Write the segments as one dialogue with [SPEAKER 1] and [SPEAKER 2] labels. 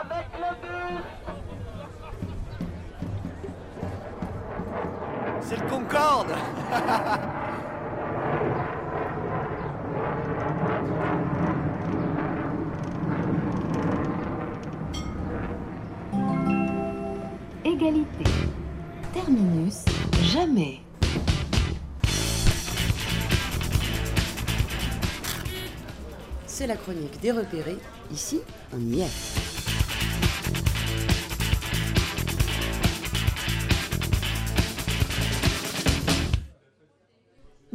[SPEAKER 1] avec le bus
[SPEAKER 2] C'est le Concorde
[SPEAKER 3] Égalité. Terminus. Jamais.
[SPEAKER 4] C'est la chronique des repérés. Ici, on y est.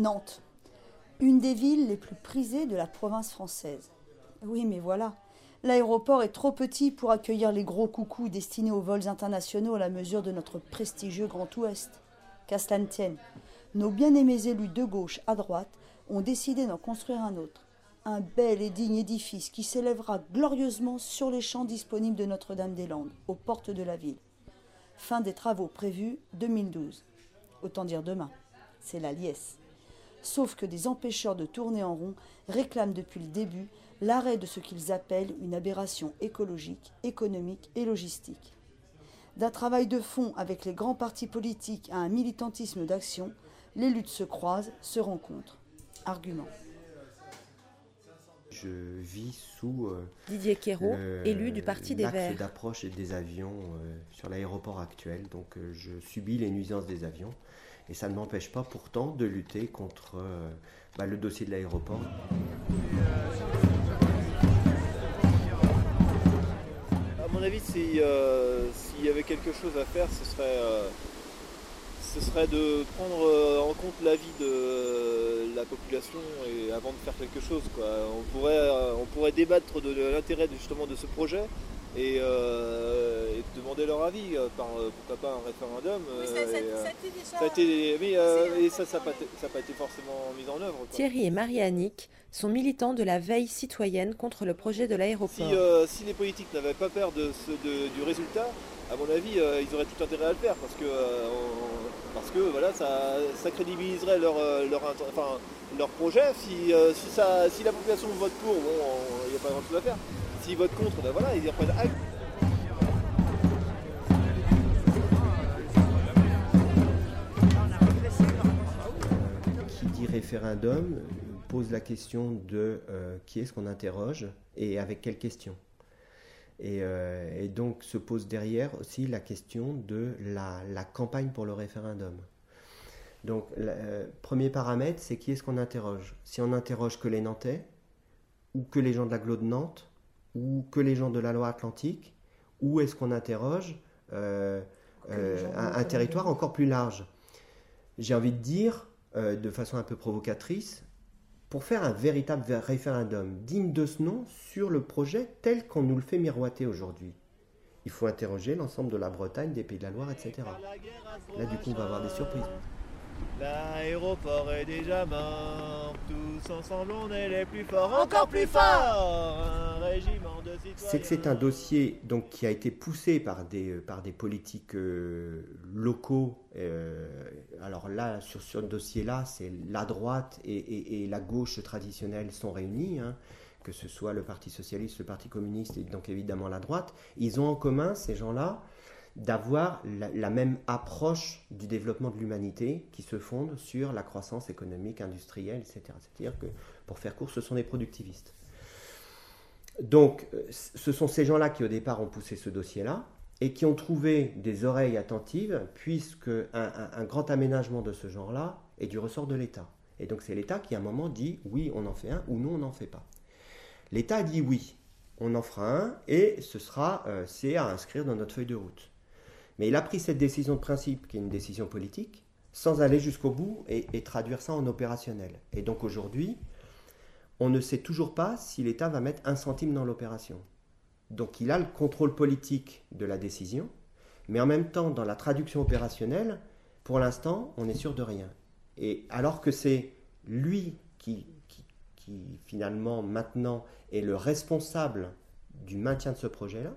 [SPEAKER 5] Nantes, une des villes les plus prisées de la province française. Oui, mais voilà, l'aéroport est trop petit pour accueillir les gros coucous destinés aux vols internationaux à la mesure de notre prestigieux Grand Ouest. Qu'à cela nos bien-aimés élus de gauche à droite ont décidé d'en construire un autre, un bel et digne édifice qui s'élèvera glorieusement sur les champs disponibles de Notre-Dame-des-Landes, aux portes de la ville. Fin des travaux prévus 2012. Autant dire demain. C'est la liesse sauf que des empêcheurs de tourner en rond réclament depuis le début l'arrêt de ce qu'ils appellent une aberration écologique, économique et logistique. D'un travail de fond avec les grands partis politiques à un militantisme d'action, les luttes se croisent, se rencontrent. Argument.
[SPEAKER 6] Je vis sous euh,
[SPEAKER 7] Didier Quérault, élu du Parti des Verts.
[SPEAKER 6] d'approche des avions euh, sur l'aéroport actuel, donc euh, je subis les nuisances des avions. Et ça ne m'empêche pas pourtant de lutter contre euh, bah, le dossier de l'aéroport.
[SPEAKER 8] À mon avis, euh, s'il y avait quelque chose à faire, ce serait, euh, ce serait de prendre en compte l'avis de la population et avant de faire quelque chose. Quoi. On, pourrait, on pourrait débattre de l'intérêt justement de ce projet euh, et, demander leur avis euh, par euh, pourquoi pas un référendum. ça, a été mais, ça, ça n'a pas, été forcément mis en œuvre.
[SPEAKER 7] Thierry et Marie-Annick sont militants de la veille citoyenne contre le projet de l'aéroport.
[SPEAKER 8] Si, les politiques n'avaient pas peur de, du résultat, à mon avis, ils auraient tout intérêt à le faire parce que, parce que voilà, ça, ça crédibiliserait leur, leur, enfin, leur projet. Si, si, ça, si la population vote pour, bon, il n'y a pas grand chose à faire. S'ils votent contre, ben voilà, ils reprennent.
[SPEAKER 6] Qui dit référendum pose la question de euh, qui est-ce qu'on interroge et avec quelle question. Euh, et, donc se pose derrière aussi la question de la, campagne pour le référendum. Donc, euh, premier paramètre, c'est qui est-ce qu'on interroge? Si on interroge que les Nantais, ou que les gens de l'agglo de Nantes, ou que les gens de la Loire-Atlantique, ou est-ce qu'on interroge euh, euh, un, territoire encore plus large J'ai envie de dire, euh, de façon un peu provocatrice, pour faire un véritable référendum digne de ce nom sur le projet tel qu'on nous le fait miroiter aujourd'hui. Il faut interroger l'ensemble de la Bretagne, des Pays de la Loire, etc. Là, du coup, on va avoir des surprises.
[SPEAKER 8] L'aéroport est déjà mort, ensemble on est les plus forts, encore plus forts.
[SPEAKER 6] C'est que c'est un dossier donc, qui a été poussé par des, euh, par des politiques euh, locaux. Euh, alors là, sur ce dossier-là, c'est la droite et, la gauche traditionnelle sont réunis. Hein, que ce soit le Parti socialiste, le Parti communiste et donc évidemment la droite, ils ont en commun, ces gens-là, d'avoir la, même approche du développement de l'humanité qui se fonde sur la croissance économique, industrielle, etc. C'est-à-dire que, pour faire court, ce sont des productivistes. Donc, euh, ce sont ces gens-là qui, au départ, ont poussé ce dossier-là et qui ont trouvé des oreilles attentives, puisque un, grand aménagement de ce genre-là est du ressort de l'État. Et donc, c'est l'État qui, à un moment, dit oui, on en fait un ou non, on n'en fait pas. L'État dit oui, on en fera un et ce sera, euh, c'est à inscrire dans notre feuille de route. Mais il a pris cette décision de principe, qui est une décision politique, sans aller jusqu'au bout et, traduire ça en opérationnel. Et donc aujourd'hui, on ne sait toujours pas si l'État va mettre un centime dans l'opération. Donc il a le contrôle politique de la décision, mais en même temps, dans la traduction opérationnelle, pour l'instant, on est sûr de rien. Et alors que c'est lui qui, qui, finalement maintenant est le responsable du maintien de ce projet-là,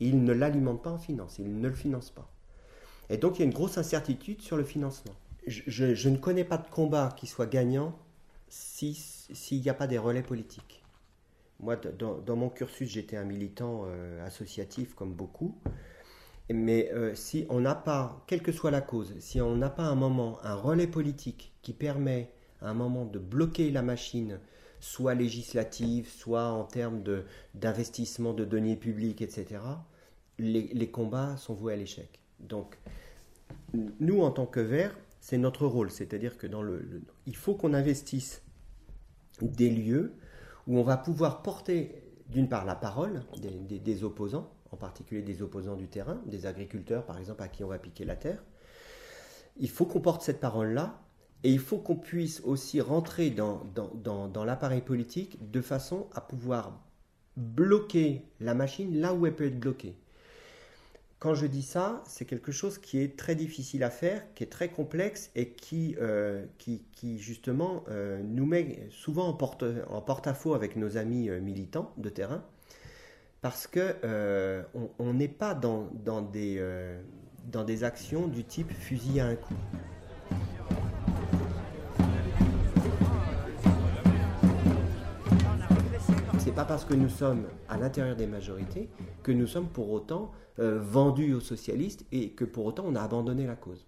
[SPEAKER 6] il ne l'alimente pas en finance, il ne le finance pas. Et donc il y a une grosse incertitude sur le financement. Je, ne connais pas de combat qui soit gagnant s'il n'y a pas des relais politiques. Moi, dans, mon cursus, j'étais un militant euh, associatif comme beaucoup. Mais euh, si on n'a pas, quelle que soit la cause, si on n'a pas un moment, un relais politique qui permet à un moment de bloquer la machine, soit législative, soit en termes d'investissement de, deniers publics, etc., les, combats sont voués à l'échec. Donc, nous, en tant que Verts, c'est notre rôle. C'est-à-dire que dans le, il faut qu'on investisse des lieux où on va pouvoir porter, d'une part, la parole des, opposants, en particulier des opposants du terrain, des agriculteurs, par exemple, à qui on va piquer la terre. Il faut qu'on porte cette parole-là et il faut qu'on puisse aussi rentrer dans, l'appareil politique de façon à pouvoir bloquer la machine là où elle peut être bloquée. Quand je dis ça, c'est quelque chose qui est très difficile à faire, qui est très complexe et qui, euh, justement euh, nous met souvent en, porte, en porte-à-faux avec nos amis euh, militants de terrain, parce que on n'est pas dans des actions du type fusil à un coup. Pas parce que nous sommes à l'intérieur des majorités que nous sommes pour autant euh, vendus aux socialistes et que pour autant on a abandonné la cause.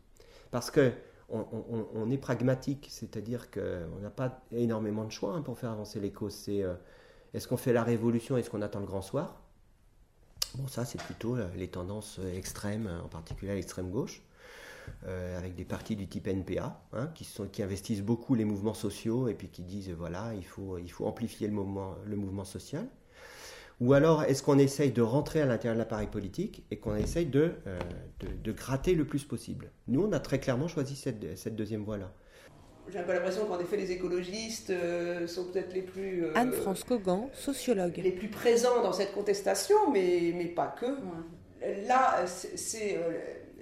[SPEAKER 6] Parce que on, est pragmatique, c'est-à-dire qu'on n'a pas énormément de choix hein, pour faire avancer les causes. Euh, est-ce qu'on fait la révolution, est-ce qu'on attend le grand soir? Bon, ça c'est plutôt euh, les tendances extrêmes, en particulier l'extrême gauche. Avec des partis du type NPA, hein, qui, sont, qui investissent beaucoup les mouvements sociaux et puis qui disent voilà, il faut, il faut amplifier le mouvement, le mouvement social. Ou alors est-ce qu'on essaye de rentrer à l'intérieur de l'appareil politique et qu'on essaye de, euh, de, gratter le plus possible? Nous, on a très clairement choisi cette, cette deuxième voie-là.
[SPEAKER 1] J'ai un peu l'impression qu'en effet, les écologistes euh, sont peut-être les plus.
[SPEAKER 7] Euh, Anne-France Cogan, sociologue.
[SPEAKER 1] Les plus présents dans cette contestation, mais, mais pas que. Là, c'est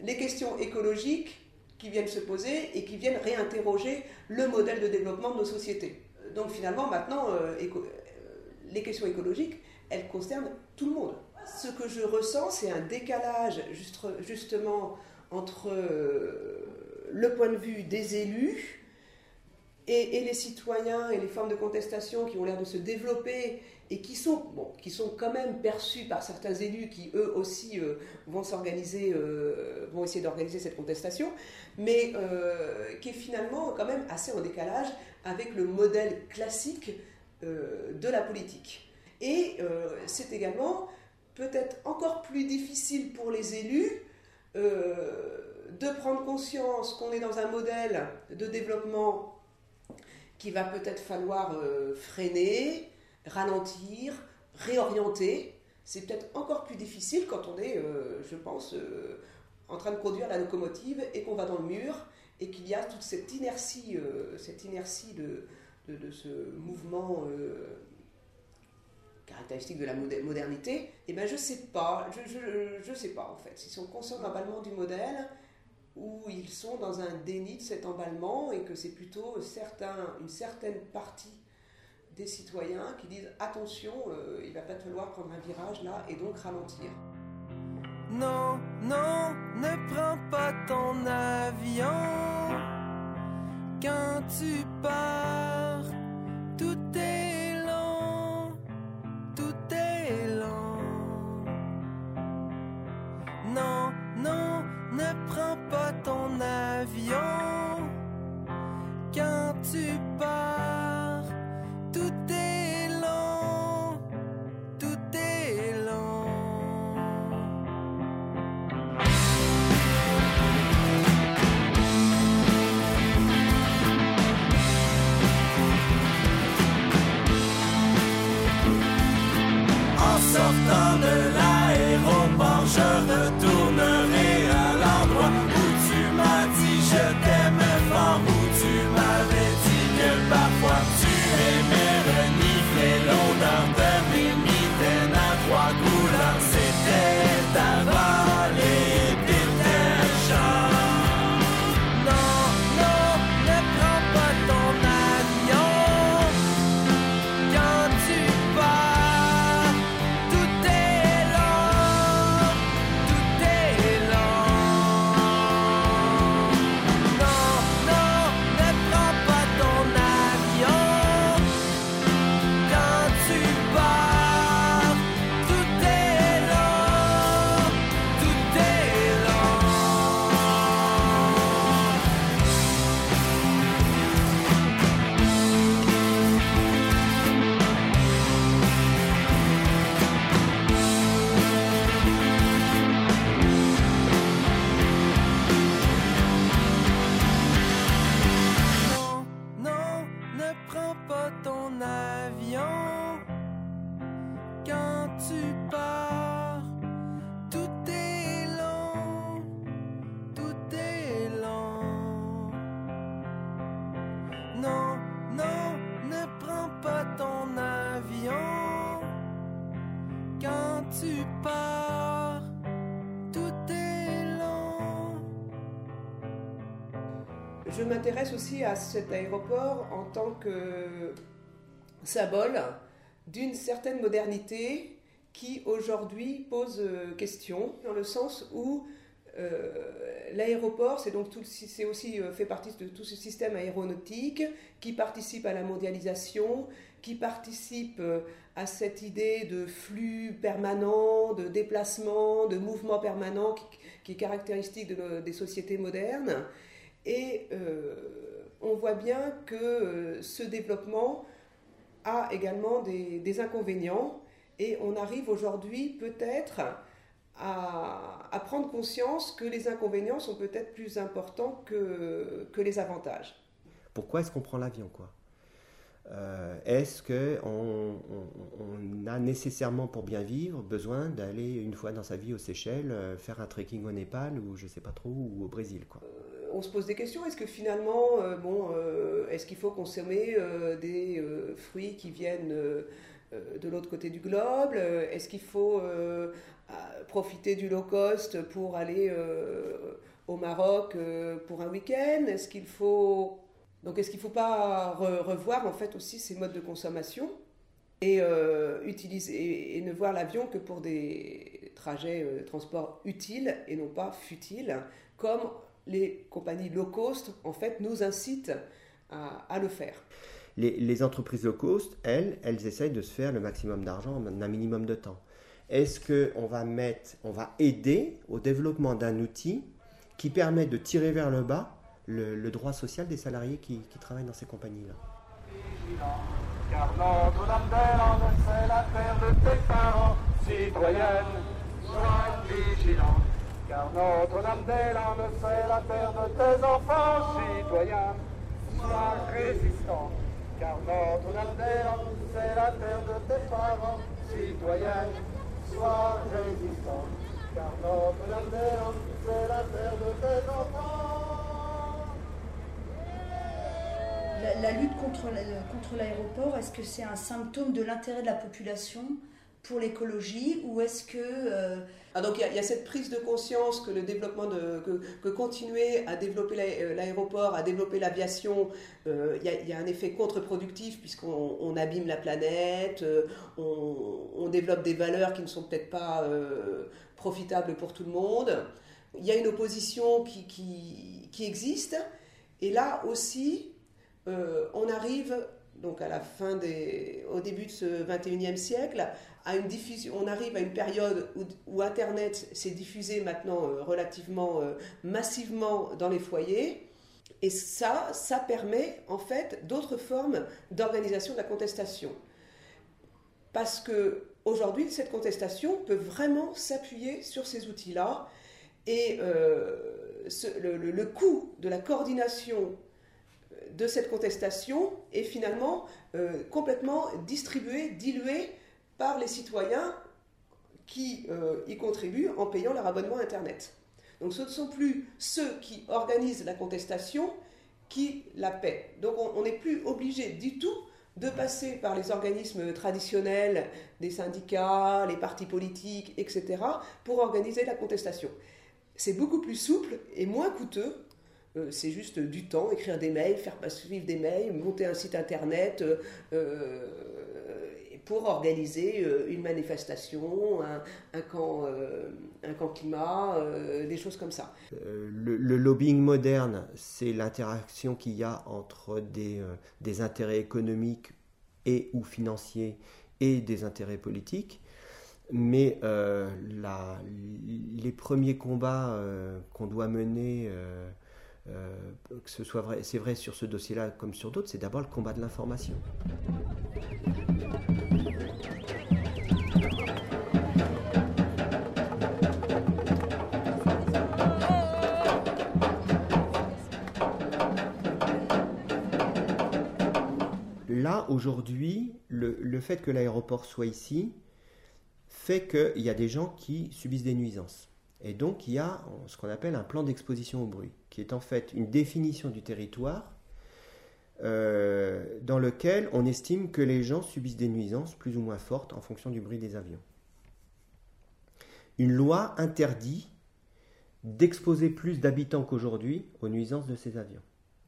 [SPEAKER 1] les questions écologiques qui viennent se poser et qui viennent réinterroger le modèle de développement de nos sociétés. Donc finalement, maintenant, les questions écologiques, elle concerne tout le monde. Ce que je ressens, c'est un décalage justement entre euh, le point de vue des élus et, les citoyens et les formes de contestation qui ont l'air de se développer et qui sont, bon, qui sont quand même perçus par certains élus qui eux aussi euh, vont s'organiser, euh, vont essayer d'organiser cette contestation, mais qui est finalement quand même assez en décalage avec le modèle classique de la politique. Et euh, c'est également peut-être encore plus difficile pour les élus euh, de prendre conscience qu'on est dans un modèle de développement qui va peut-être falloir euh, freiner, ralentir, réorienter. C'est peut-être encore plus difficile quand on est, je pense, en train de conduire la locomotive et qu'on va dans le mur et qu'il y a toute cette inertie, cette inertie de, de, ce mouvement caractéristique de la modernité, eh ben je sais pas, je, je, sais pas en fait, s'ils sont conscients d'emballement du modèle ou ils sont dans un déni de cet emballement et que c'est plutôt certain, une certaine partie des citoyens qui disent attention, euh, il va pas falloir prendre un virage là et donc ralentir.
[SPEAKER 2] Non, non, ne prends pas ton avion quand tu pars, Je
[SPEAKER 1] m'intéresse aussi à cet aéroport en tant que symbole d'une certaine modernité qui aujourd'hui pose euh, question, dans le sens où euh, l'aéroport, c'est donc tout, aussi euh, fait partie de tout ce système aéronautique qui participe à la mondialisation, qui participe à cette idée de flux permanent, de déplacement, de mouvement permanent qui, est caractéristique des sociétés modernes. Et euh, on voit bien que euh, ce développement a également des, des inconvénients. Et on arrive aujourd'hui peut-être à, à prendre conscience que les inconvénients sont peut-être plus importants que, que les avantages.
[SPEAKER 6] Pourquoi est-ce qu'on prend l'avion quoi? Euh, Est-ce qu'on on, on a nécessairement pour bien vivre besoin d'aller une fois dans sa vie aux Seychelles, euh, faire un trekking au Népal ou je sais pas trop, ou au Brésil quoi?
[SPEAKER 1] On se pose des questions. Est-ce que finalement, euh, bon, euh, est-ce qu'il faut consommer euh, des fruits qui viennent de l'autre côté du globe? Est-ce qu'il faut profiter du low cost pour aller au Maroc pour un week-end? Est-ce qu'il faut donc est-ce qu'il ne faut pas re- revoir en fait aussi ces modes de consommation et utiliser et, ne voir l'avion que pour des trajets euh, transports utiles et non pas futiles, comme les compagnies low cost en fait nous incitent à, à le faire.
[SPEAKER 6] les, les entreprises low cost, elles, elles essayent de se faire le maximum d'argent en un minimum de temps. Est-ce qu'on va mettre, on va aider au développement d'un outil qui permet de tirer vers le bas le, le droit social des salariés qui, qui travaillent dans ces compagnies-là?
[SPEAKER 2] Car Notre-Dame-des-Landes, c'est la terre de tes parents, citoyenne, sois vigilant. Car Notre-Dame-des-Landes, c'est la terre de tes enfants, citoyen, sois résistant. Car Notre-Dame-des-Landes, c'est la terre de tes parents, citoyen, sois résistant. Car Notre-Dame-des-Landes, c'est la terre de tes enfants.
[SPEAKER 5] La, la lutte contre l'aéroport, est-ce que c'est un symptôme de l'intérêt de la population? Pour l'écologie ou est-ce que euh,
[SPEAKER 1] Ah, donc il y, a- cette prise de conscience que le développement de que, continuer à développer euh, l'aéroport, à développer l'aviation, euh, il y, a- un effet contre-productif puisqu'on on abîme la planète, on, développe des valeurs qui ne sont peut-être pas profitables pour tout le monde. Il y a une opposition qui, qui, qui existe et là aussi on arrive donc à la fin des, au début de ce 21e siècle, à une diffusion, on arrive à une période où, Internet s'est diffusé maintenant euh, relativement euh, massivement dans les foyers. Et ça, ça permet en fait d'autres formes d'organisation de la contestation. Parce que aujourd'hui, cette contestation peut vraiment s'appuyer sur ces outils-là. Et euh, le coût de la coordination de cette contestation est finalement euh, complètement distribué, dilué par les citoyens qui euh, y contribuent en payant leur abonnement Internet. Donc ce ne sont plus ceux qui organisent la contestation qui la paient. Donc on on n'est plus obligé du tout de passer par les organismes traditionnels, des syndicats, les partis politiques, etc., pour organiser la contestation. C'est beaucoup plus souple et moins coûteux euh, c'est juste du temps, écrire des mails, faire suivre des mails, monter un site internet euh, euh, pour organiser une manifestation, un, camp, un camp climat, des choses comme ça.
[SPEAKER 6] Le, lobbying moderne, c'est l'interaction qu'il y a entre des, intérêts économiques et ou financiers et des intérêts politiques. Mais les premiers combats qu'on doit mener, euh, que ce soit vrai, c'est vrai sur ce dossier-là comme sur d'autres, c'est d'abord le combat de l'information. Là, aujourd'hui, le, le fait que l'aéroport soit ici fait qu'il y a des gens qui subissent des nuisances. Et donc, il y a ce qu'on appelle un plan d'exposition au bruit, qui est en fait une définition du territoire euh, dans lequel on estime que les gens subissent des nuisances plus ou moins fortes en fonction du bruit des avions. Une loi interdit d'exposer plus d'habitants qu'aujourd'hui aux nuisances de ces avions.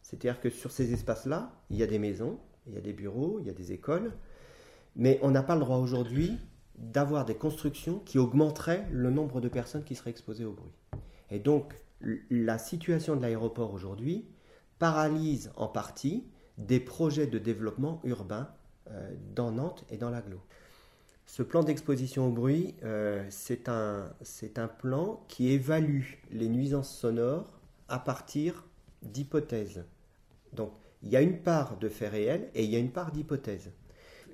[SPEAKER 6] C'est-à-dire que sur ces espaces-là, il y a des maisons, il y a des bureaux, il y a des écoles, mais on n'a pas le droit aujourd'hui d'avoir des constructions qui augmenteraient le nombre de personnes qui seraient exposées au bruit. Et donc, la situation de l'aéroport aujourd'hui paralyse en partie des projets de développement urbain euh, dans Nantes et dans l'aglo. Ce plan d'exposition au bruit, euh, c'est un, un plan qui évalue les nuisances sonores à partir d'hypothèses. Donc, il y a une part de faits réels et il y a une part d'hypothèses.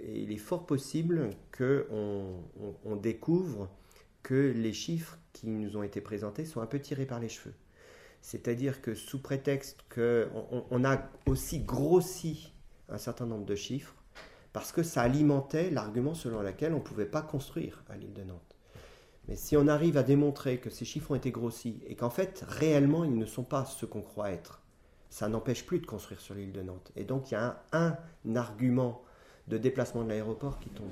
[SPEAKER 6] Il est fort possible qu'on on, découvre que les chiffres qui nous ont été présentés sont un peu tirés par les cheveux. C'est-à-dire que sous prétexte qu'on on a aussi grossi un certain nombre de chiffres, parce que ça alimentait l'argument selon lequel on ne pouvait pas construire à l'île de Nantes. Mais si on arrive à démontrer que ces chiffres ont été grossis et qu'en fait, réellement, ils ne sont pas ce qu'on croit être, ça n'empêche plus de construire sur l'île de Nantes. Et donc, il y a un argument de déplacement de l'aéroport qui tombe.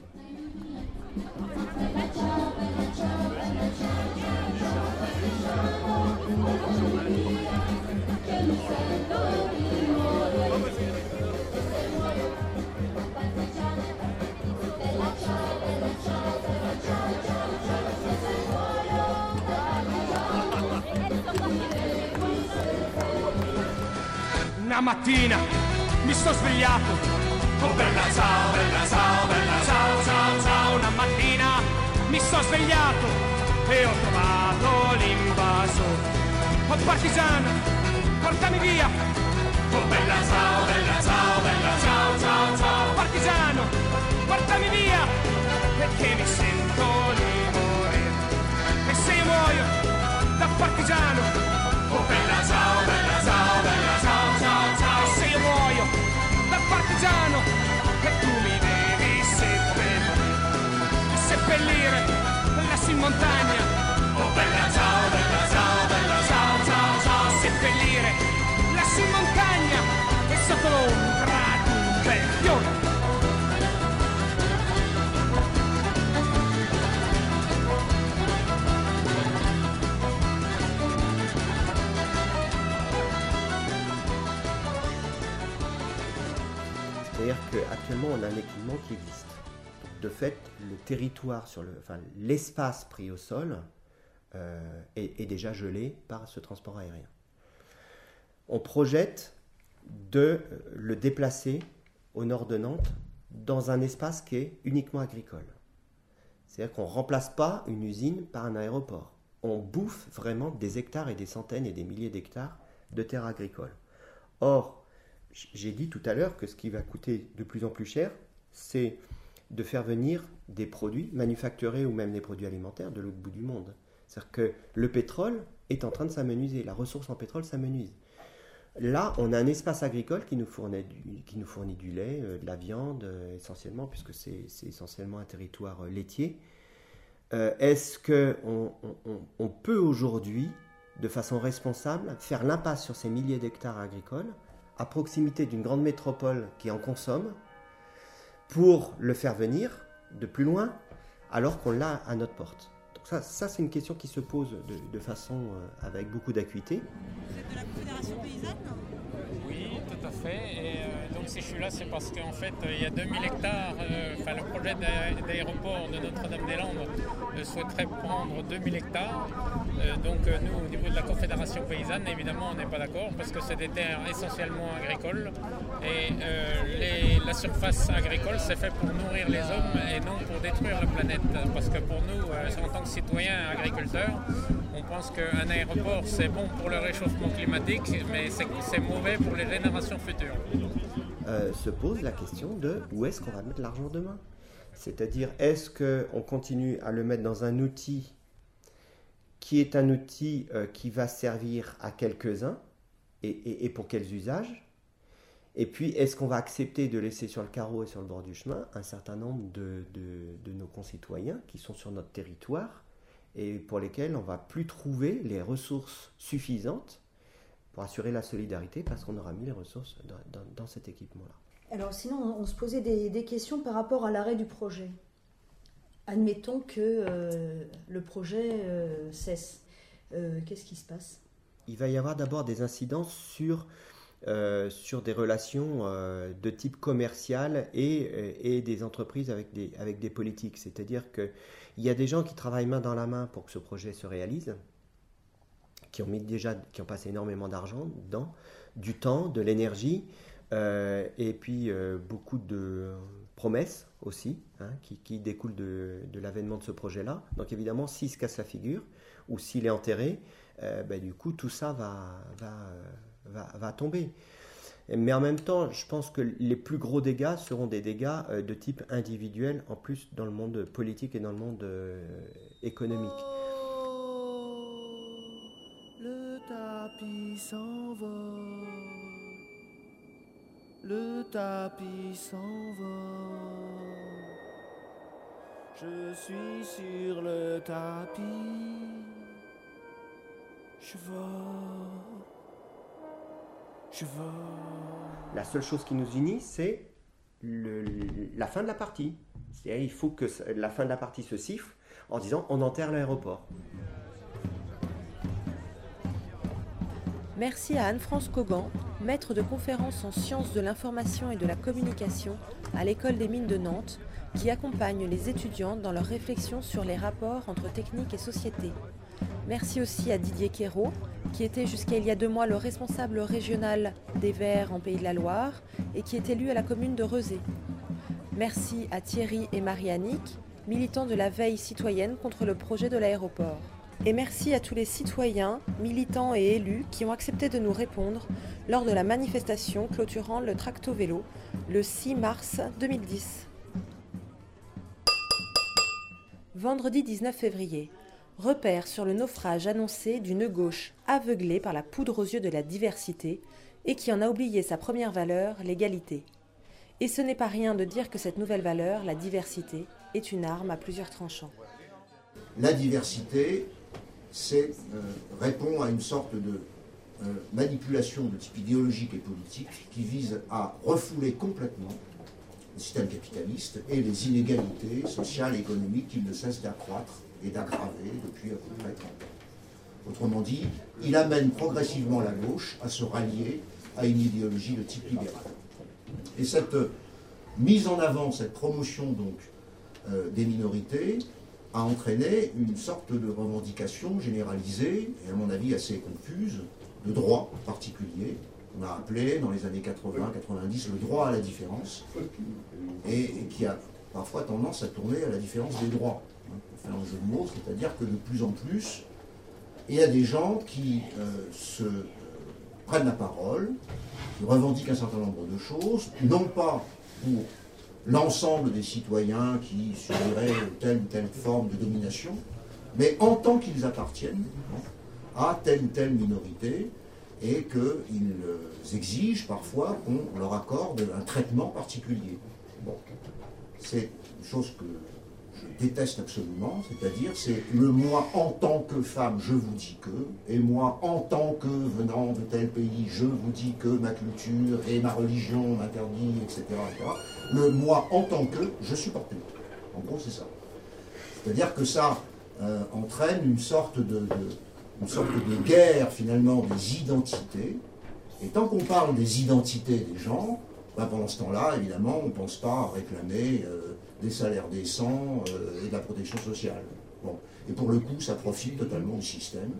[SPEAKER 9] Una mattina mi sto svegliato. Oh bella ciao, bella ciao, bella ciao, ciao, ciao. Una mattina mi sto svegliato e ho trovato l'invaso. Oh partigiano, portami via. Oh bella ciao, bella ciao, bella ciao, ciao, ciao. Partigiano, portami via. Perché mi sento di morire. E se io muoio da partigiano. Oh bella ciao, partigiano. E tu mi devi seppellire. Seppellire lassù in montagna. Oh bella ciao, bella ciao, bella ciao, ciao, ciao. Seppellire lassù in montagna. E sotto l'ombra
[SPEAKER 6] C'est-à-dire qu'actuellement, on a un équipement qui existe. De fait, le territoire, sur le, enfin, l'espace pris au sol euh, est, est déjà gelé par ce transport aérien. On projette de le déplacer au nord de Nantes dans un espace qui est uniquement agricole. C'est-à-dire qu'on ne remplace pas une usine par un aéroport. On bouffe vraiment des hectares et des centaines et des milliers d'hectares de terres agricoles. Or, j'ai dit tout à l'heure que ce qui va coûter de plus en plus cher, c'est de faire venir des produits manufacturés ou même des produits alimentaires de l'autre bout du monde. C'est-à-dire que le pétrole est en train de s'amenuiser, la ressource en pétrole s'amenuise. Là, on a un espace agricole qui nous fournit du, lait, euh, de la viande euh, essentiellement, puisque c'est essentiellement un territoire euh, laitier. Est-ce qu'on on, on- on peut aujourd'hui, de façon responsable, faire l'impasse sur ces milliers d'hectares agricoles, à proximité d'une grande métropole qui en consomme, pour le faire venir de plus loin, alors qu'on l'a à notre porte Donc ça, c'est une question qui se pose de, de façon euh, avec beaucoup d'acuité.
[SPEAKER 10] Oui, tout à fait. Et euh, donc si je suis là, c'est parce qu'en fait, euh, il y a 2000 hectares, euh, enfin le projet d'a- d'aéroport de Notre-Dame-des-Landes souhaiterait prendre 2000 hectares. Donc nous, au niveau de la Confédération paysanne, évidemment, on n'est pas d'accord parce que c'est des terres essentiellement agricoles. Et la surface agricole, c'est fait pour nourrir les hommes et non pour détruire la planète. Parce que pour nous, en tant que citoyens agriculteurs, on pense qu'un aéroport, c'est bon pour le réchauffement climatique, mais c'est c'est mauvais pour les générations
[SPEAKER 6] euh, se pose la question de où est-ce qu'on va mettre l'argent demain? C'est-à-dire, est-ce qu'on continue à le mettre dans un outil qui est un outil euh, qui va servir à quelques-uns et pour quels usages? Et puis, est-ce qu'on va accepter de laisser sur le carreau et sur le bord du chemin un certain nombre de, de, nos concitoyens qui sont sur notre territoire et pour lesquels on va plus trouver les ressources suffisantes pour assurer la solidarité parce qu'on aura mis les ressources dans, cet équipement-là.
[SPEAKER 5] Alors sinon, on, se posait des, questions par rapport à l'arrêt du projet. Admettons que euh, le projet euh, cesse. Euh, qu'est-ce qui se passe?
[SPEAKER 6] Il va y avoir d'abord des incidences sur sur des relations de type commercial et, et, des entreprises avec des, avec des politiques. C'est-à-dire qu'il y a des gens qui travaillent main dans la main pour que ce projet se réalise, qui ont, mis déjà, qui ont passé énormément d'argent dedans, du temps, de l'énergie, et puis beaucoup de promesses aussi, hein, qui, découlent de, l'avènement de ce projet-là. Donc évidemment, s'il se casse la figure, ou s'il est enterré, ben, du coup, tout ça va... tomber. Mais en même temps, je pense que les plus gros dégâts seront des dégâts euh, de type individuel, en plus dans le monde politique et dans le monde euh, économique.
[SPEAKER 2] Tapis s'envole, le tapis s'envole. Je suis sur le tapis, je vole.
[SPEAKER 6] La seule chose qui nous unit, c'est la fin de la partie. il faut que la fin de la partie se siffle en disant on enterre l'aéroport.
[SPEAKER 7] Merci à Anne-France Cogan, maître de conférences en sciences de l'information et de la communication à l'École des mines de Nantes, qui accompagne les étudiants dans leur réflexion sur les rapports entre technique et société. Merci aussi à Didier Quérault, qui était jusqu'à il y a deux mois le responsable régional des Verts en Pays de la Loire et qui est élu à la commune de Rezé. Merci à Thierry et Marie-Annick, militants de la veille citoyenne contre le projet de l'aéroport. Et merci à tous les citoyens, militants et élus qui ont accepté de nous répondre lors de la manifestation clôturant le tracto vélo le 6 mars 2010. Vendredi 19 février, repère sur le naufrage annoncé d'une gauche aveuglée par la poudre aux yeux de la diversité et qui en a oublié sa première valeur, l'égalité. Et ce n'est pas rien de dire que cette nouvelle valeur, la diversité, est une arme à plusieurs tranchants.
[SPEAKER 11] La diversité, c'est euh, répond à une sorte de euh, manipulation de type idéologique et politique qui vise à refouler complètement le système capitaliste et les inégalités sociales et économiques qui ne cessent d'accroître et d'aggraver depuis à peu près 30 ans. Autrement dit, il amène progressivement la gauche à se rallier à une idéologie de type libéral. Et cette mise en avant, cette promotion donc euh, des minorités a entraîné une sorte de revendication généralisée et à mon avis assez confuse de droits particuliers. On a appelé dans les années 80-90 le droit à la différence et qui a parfois tendance à tourner à la différence des droits un jeu de mots, c'est-à-dire que de plus en plus, il y a des gens qui euh, se euh, prennent la parole, qui revendiquent un certain nombre de choses, non pas pour l'ensemble des citoyens qui subiraient telle ou telle forme de domination, mais en tant qu'ils appartiennent à telle ou telle minorité et qu'ils exigent parfois qu'on leur accorde un traitement particulier. Bon, c'est une chose que déteste absolument, c'est-à-dire c'est le moi en tant que femme, je vous dis que, et moi en tant que venant de tel pays, je vous dis que ma culture et ma religion m'interdit, etc., Le moi en tant que, je supporte plus. En gros, c'est ça. C'est-à-dire que ça euh, entraîne une sorte de, une sorte de guerre finalement des identités. Et tant qu'on parle des identités des gens, ben, pendant ce temps-là, évidemment, on ne pense pas à réclamer euh, des salaires décents euh, et de la protection sociale. Bon. Et pour le coup, ça profite totalement du système.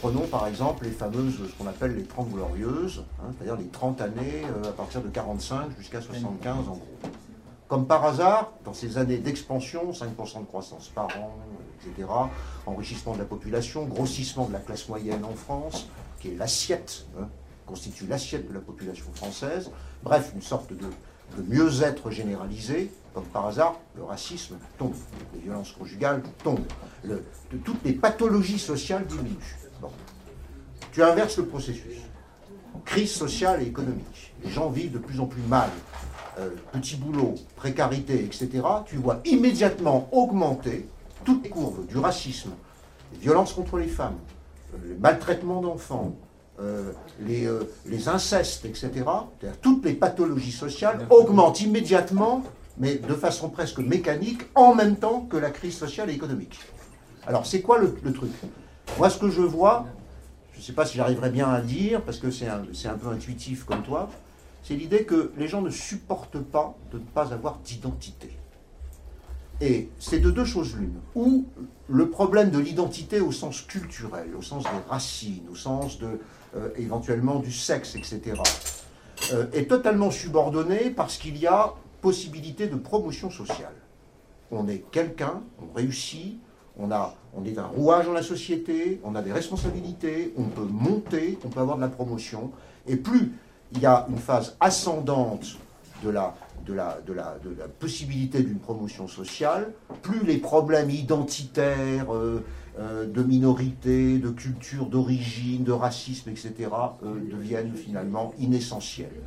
[SPEAKER 11] Prenons par exemple les fameuses, ce qu'on appelle les 30 glorieuses, hein, c'est-à-dire les 30 années euh, à partir de 45 jusqu'à 75 en gros. Comme par hasard, dans ces années d'expansion, 5% de croissance par an, etc., enrichissement de la population, grossissement de la classe moyenne en France, qui est l'assiette hein, constitue l'assiette de la population française, bref, une sorte de, mieux-être généralisé, comme par hasard, le racisme tombe, les violences conjugales tombent, le- toutes les pathologies sociales diminuent. Bon. Tu inverses le processus. Crise sociale et économique. Les gens vivent de plus en plus mal. Euh, petit boulot, précarité, etc. Tu vois immédiatement augmenter toutes les courbes du racisme, les violences contre les femmes, euh, les maltraitements d'enfants, euh, les, euh, les incestes, etc. Toutes les pathologies sociales augmentent immédiatement, mais de façon presque mécanique, en même temps que la crise sociale et économique. Alors, c'est quoi le, le truc? Moi, ce que je vois, je ne sais pas si j'arriverai bien à le dire, parce que c'est un, c'est un peu intuitif comme toi, c'est l'idée que les gens ne supportent pas de ne pas avoir d'identité. Et c'est de deux choses l'une. Ou le problème de l'identité au sens culturel, au sens des racines, au sens de, euh, éventuellement du sexe, etc., euh, est totalement subordonné parce qu'il y a possibilité de promotion sociale. On est quelqu'un, on réussit, on, a, on est un rouage dans la société, on a des responsabilités, on peut monter, on peut avoir de la promotion. Et plus il y a une phase ascendante de la, de la, de la, de la possibilité d'une promotion sociale, plus les problèmes identitaires, euh, euh, de minorité, de culture, d'origine, de racisme, etc., euh, deviennent finalement inessentiels.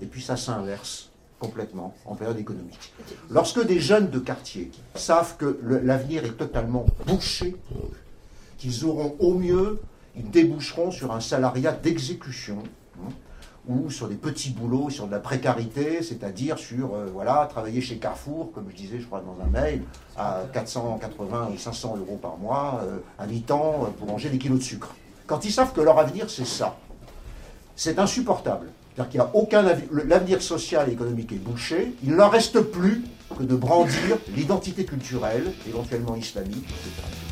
[SPEAKER 11] Et puis ça s'inverse complètement en période économique. Lorsque des jeunes de quartier savent que l'avenir est totalement bouché qu'ils auront au mieux, ils déboucheront sur un salariat d'exécution, ou sur des petits boulots, sur de la précarité, c'est-à-dire sur, euh, voilà, travailler chez Carrefour, comme je disais, je crois, dans un mail, à 480 ou 500 euros par mois, euh, à mi-temps, euh, pour manger des kilos de sucre. Quand ils savent que leur avenir, c'est ça, c'est insupportable. C'est-à-dire qu'il n'y a aucun l'avenir social et économique est bouché. Il ne leur reste plus que de brandir l'identité culturelle, éventuellement islamique, etc.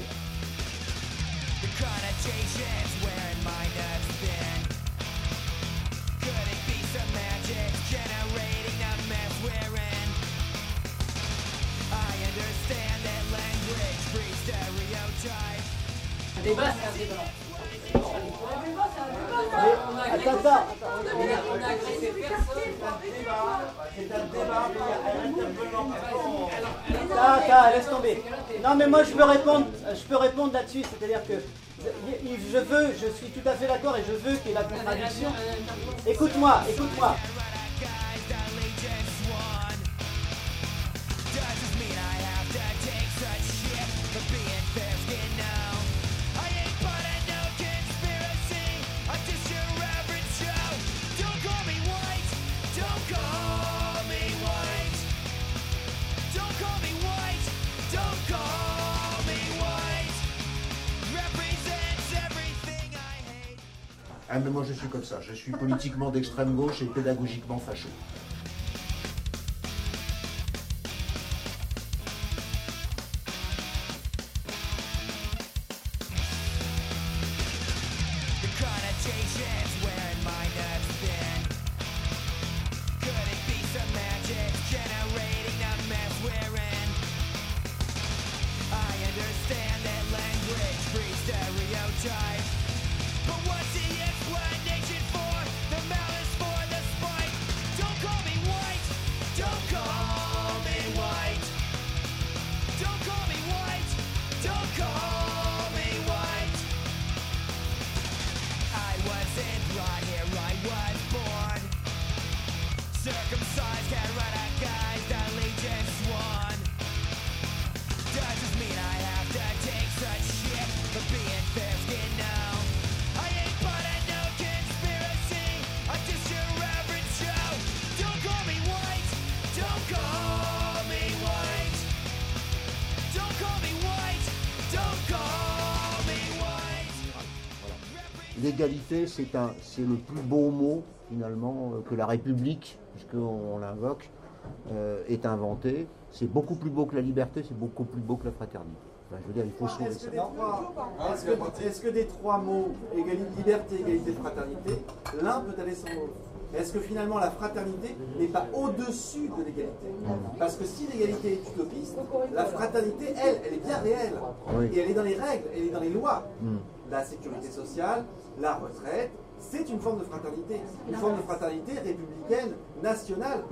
[SPEAKER 12] Débat, c'est un débat.
[SPEAKER 13] Attends, attends, laisse tomber. Non, mais moi je peux répondre, je peux répondre là-dessus, c'est-à-dire que je veux, je suis tout à fait d'accord et je veux qu'il y ait la contradiction. Écoute-moi, écoute-moi.
[SPEAKER 11] Ah, mais moi je suis comme ça, je suis politiquement d'extrême gauche et pédagogiquement facho.
[SPEAKER 14] Don't call
[SPEAKER 11] L'égalité, c'est un, c'est le plus beau mot finalement euh, que la République, puisqu'on l'invoque, euh, est inventé. C'est beaucoup plus beau que la liberté, c'est beaucoup plus beau que la fraternité. Enfin, je veux dire, il faut sauver ça.
[SPEAKER 8] que, des trois- est-ce que- des trois mots, égalité, liberté, égalité, fraternité, l'un peut aller sans l'autre? Est-ce que finalement la fraternité n'est pas au-dessus de l'égalité? Parce que si l'égalité est utopiste, la fraternité, elle, elle est bien réelle.
[SPEAKER 11] Oui.
[SPEAKER 8] Et elle est dans les règles, elle est dans les lois.
[SPEAKER 11] Hmm.
[SPEAKER 8] La sécurité sociale, la retraite,
[SPEAKER 14] c'est une forme de fraternité, une forme de fraternité républicaine, nationale,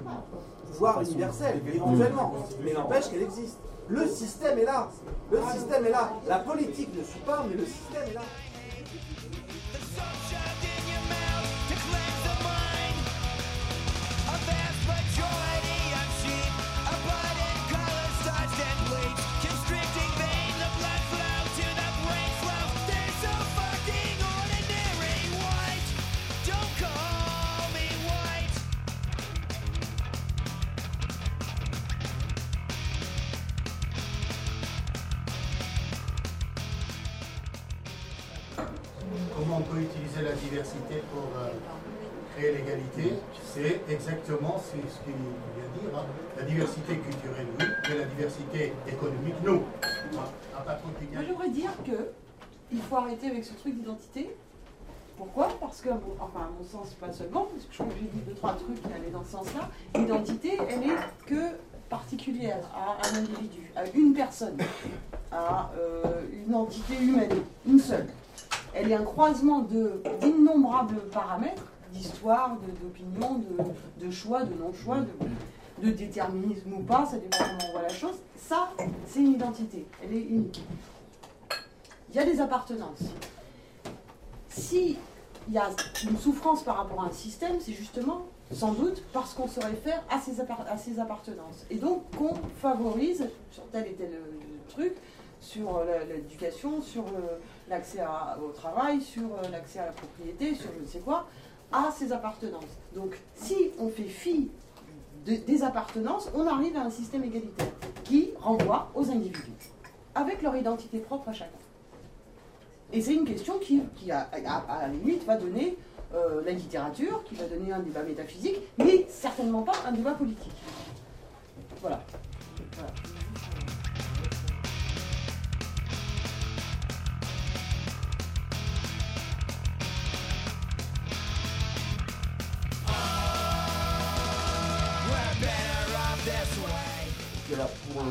[SPEAKER 14] voire universelle, éventuellement, mais n'empêche qu'elle existe. Le système est là, le système est là. La politique ne suit pas, mais le système est là.
[SPEAKER 15] Vient dire. hein. La diversité culturelle, oui, mais la diversité économique, non. Ah, de
[SPEAKER 16] Moi, j'aimerais dire que il faut arrêter avec ce truc d'identité. Pourquoi? Parce que, enfin, à mon sens, pas seulement, parce que je crois que j'ai dit deux, trois trucs qui allaient dans ce sens-là. L'identité, elle est que particulière à un individu, à une personne, à euh, une entité humaine, une seule. Elle est un croisement de- d'innombrables paramètres, d'histoire, d'opinion, de, choix, de non-choix, de, déterminisme ou pas, ça dépend comment on voit la chose. Ça, c'est une identité, elle est unique. Il y a des appartenances. Si il y a une souffrance par rapport à un système, c'est justement, sans doute, parce qu'on se réfère à ces, à ces appartenances. Et donc qu'on favorise sur tel et tel euh, truc, sur euh, l'éducation, sur euh, l'accès au travail, sur l'accès à la propriété, sur je ne sais quoi, à ces appartenances. Donc si on fait fi de- des appartenances, on arrive à un système égalitaire qui renvoie aux individus, avec leur identité propre à chacun. Et c'est une question qui, à la limite, va donner euh, la littérature, qui va donner un débat métaphysique, mais certainement pas un débat politique. Voilà. Voilà.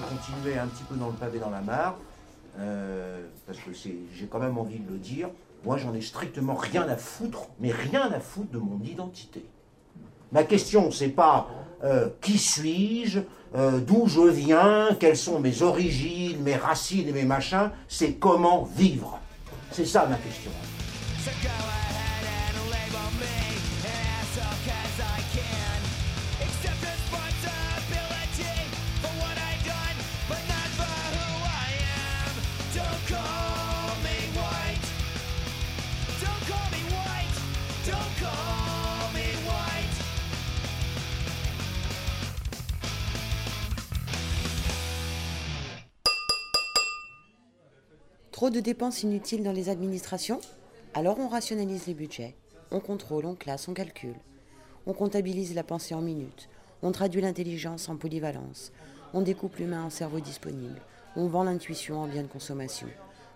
[SPEAKER 11] Continuer un petit peu dans le pavé dans la mare, euh, parce que j'ai quand même envie de le dire, moi j'en ai strictement rien à foutre, mais rien à foutre de mon identité. Ma question, c'est pas euh, qui suis-je, euh, d'où je viens, quelles sont mes origines, mes racines et mes machins, c'est comment vivre. C'est ça ma question.
[SPEAKER 4] Trop de dépenses inutiles dans les administrations Alors on rationalise les budgets. On contrôle, on classe, on calcule. On comptabilise la pensée en minutes. On traduit l'intelligence en polyvalence. On découpe l'humain en cerveau disponible. On vend l'intuition en bien de consommation.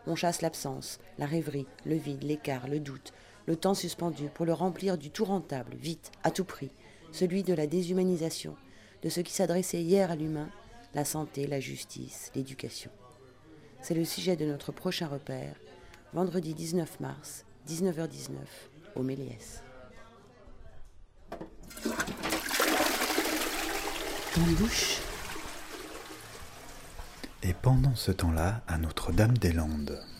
[SPEAKER 4] On chasse l'absence, la rêverie, le vide, l'écart, le doute, le temps suspendu pour le remplir du tout rentable, vite, à tout prix, celui de la déshumanisation, de ce qui s'adressait hier à l'humain, la santé, la justice, l'éducation. C'est le sujet de notre prochain repère, vendredi 19 mars, 19h19, au Méliès.
[SPEAKER 17] Ton douche. Et pendant ce temps-là, à Notre-Dame-des-Landes.